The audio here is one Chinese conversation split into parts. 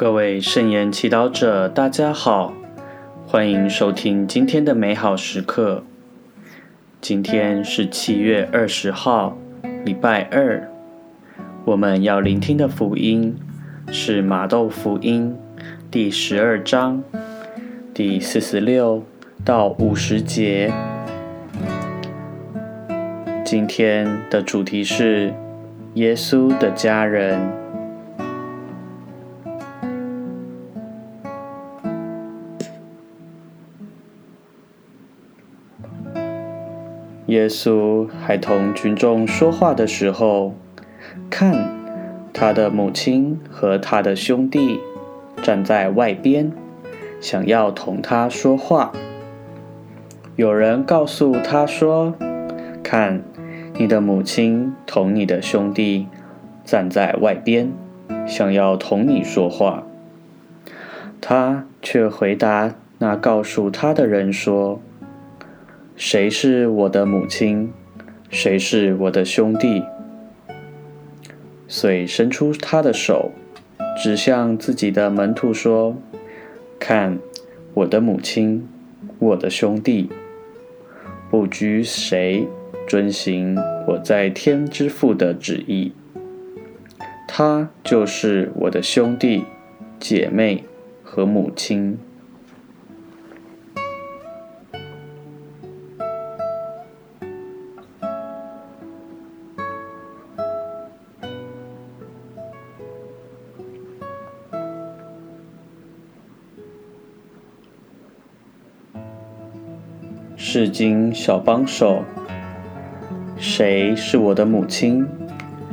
各位圣言祈祷者，大家好，欢迎收听今天的美好时刻。今天是七月二十号，礼拜二。我们要聆听的福音是马窦福音第十二章第四十六到五十节。今天的主题是耶稣的家人。耶稣还同群众说话的时候，看他的母亲和他的兄弟站在外边，想要同他说话。有人告诉他说：“看。”你的母亲同你的兄弟站在外边，想要同你说话，他却回答那告诉他的人说：“谁是我的母亲？谁是我的兄弟？”遂伸出他的手，指向自己的门徒说：“看，我的母亲，我的兄弟，不拘谁。”遵行我在天之父的旨意，他就是我的兄弟、姐妹和母亲。世经小帮手。谁是我的母亲？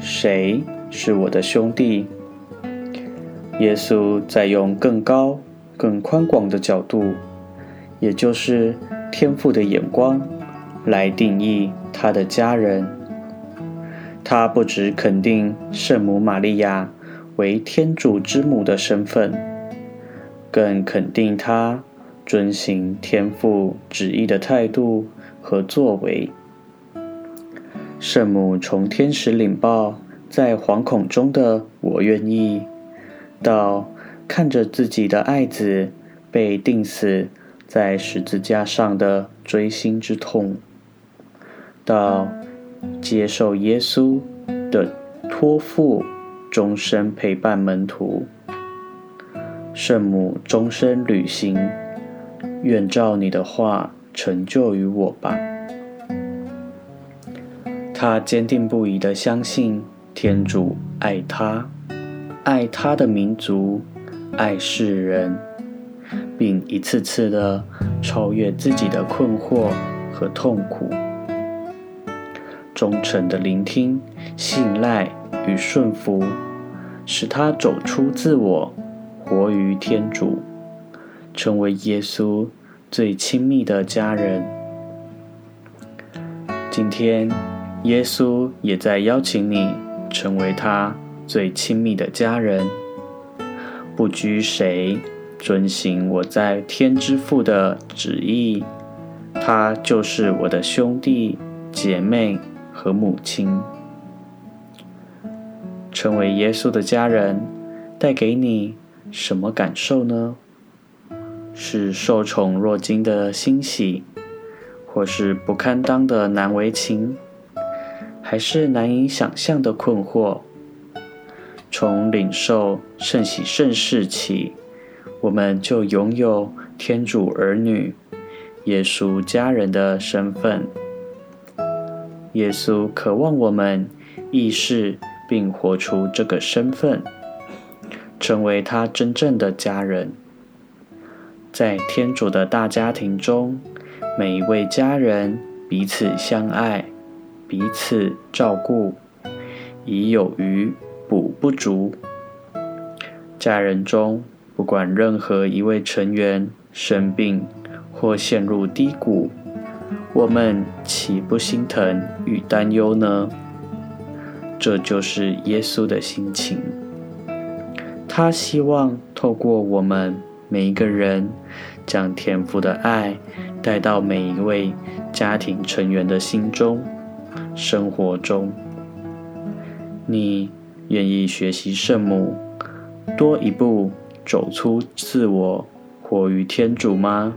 谁是我的兄弟？耶稣在用更高、更宽广的角度，也就是天赋的眼光，来定义他的家人。他不只肯定圣母玛利亚为天主之母的身份，更肯定他遵行天父旨意的态度和作为。圣母从天使领报，在惶恐中的我愿意，到看着自己的爱子被钉死在十字架上的锥心之痛，到接受耶稣的托付，终身陪伴门徒。圣母终身履行，愿照你的话成就于我吧。他坚定不移的相信天主爱他，爱他的民族，爱世人，并一次次的超越自己的困惑和痛苦，忠诚的聆听、信赖与顺服，使他走出自我，活于天主，成为耶稣最亲密的家人。今天。耶稣也在邀请你成为他最亲密的家人，不拘谁，遵行我在天之父的旨意，他就是我的兄弟姐妹和母亲。成为耶稣的家人，带给你什么感受呢？是受宠若惊的欣喜，或是不堪当的难为情？还是难以想象的困惑。从领受圣喜圣事起，我们就拥有天主儿女、耶稣家人的身份。耶稣渴望我们意识并活出这个身份，成为他真正的家人。在天主的大家庭中，每一位家人彼此相爱。彼此照顾，已有余补不足。家人中，不管任何一位成员生病或陷入低谷，我们岂不心疼与担忧呢？这就是耶稣的心情。他希望透过我们每一个人，将天父的爱带到每一位家庭成员的心中。生活中，你愿意学习圣母，多一步走出自我，活于天主吗？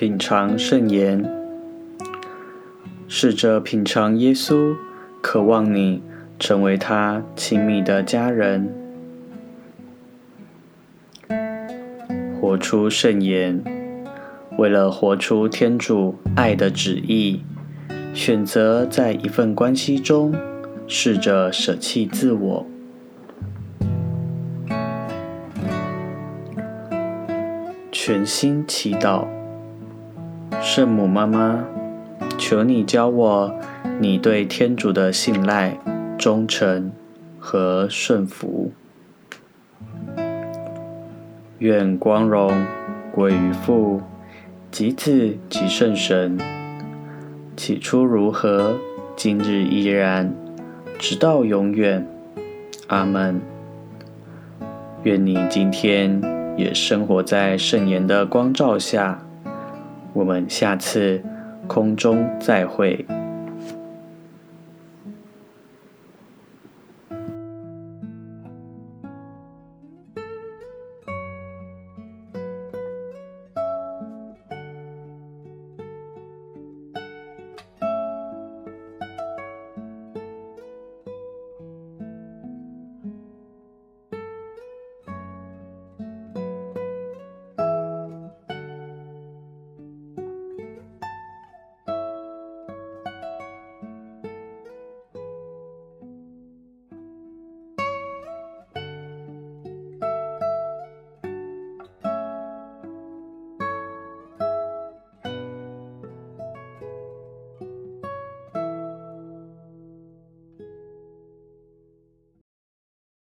品尝圣言，试着品尝耶稣，渴望你成为他亲密的家人，活出圣言。为了活出天主爱的旨意，选择在一份关系中试着舍弃自我，全心祈祷。圣母妈妈，求你教我你对天主的信赖、忠诚和顺服。愿光荣归于父、及子、及圣神。起初如何，今日依然，直到永远。阿门。愿你今天也生活在圣言的光照下。我们下次空中再会。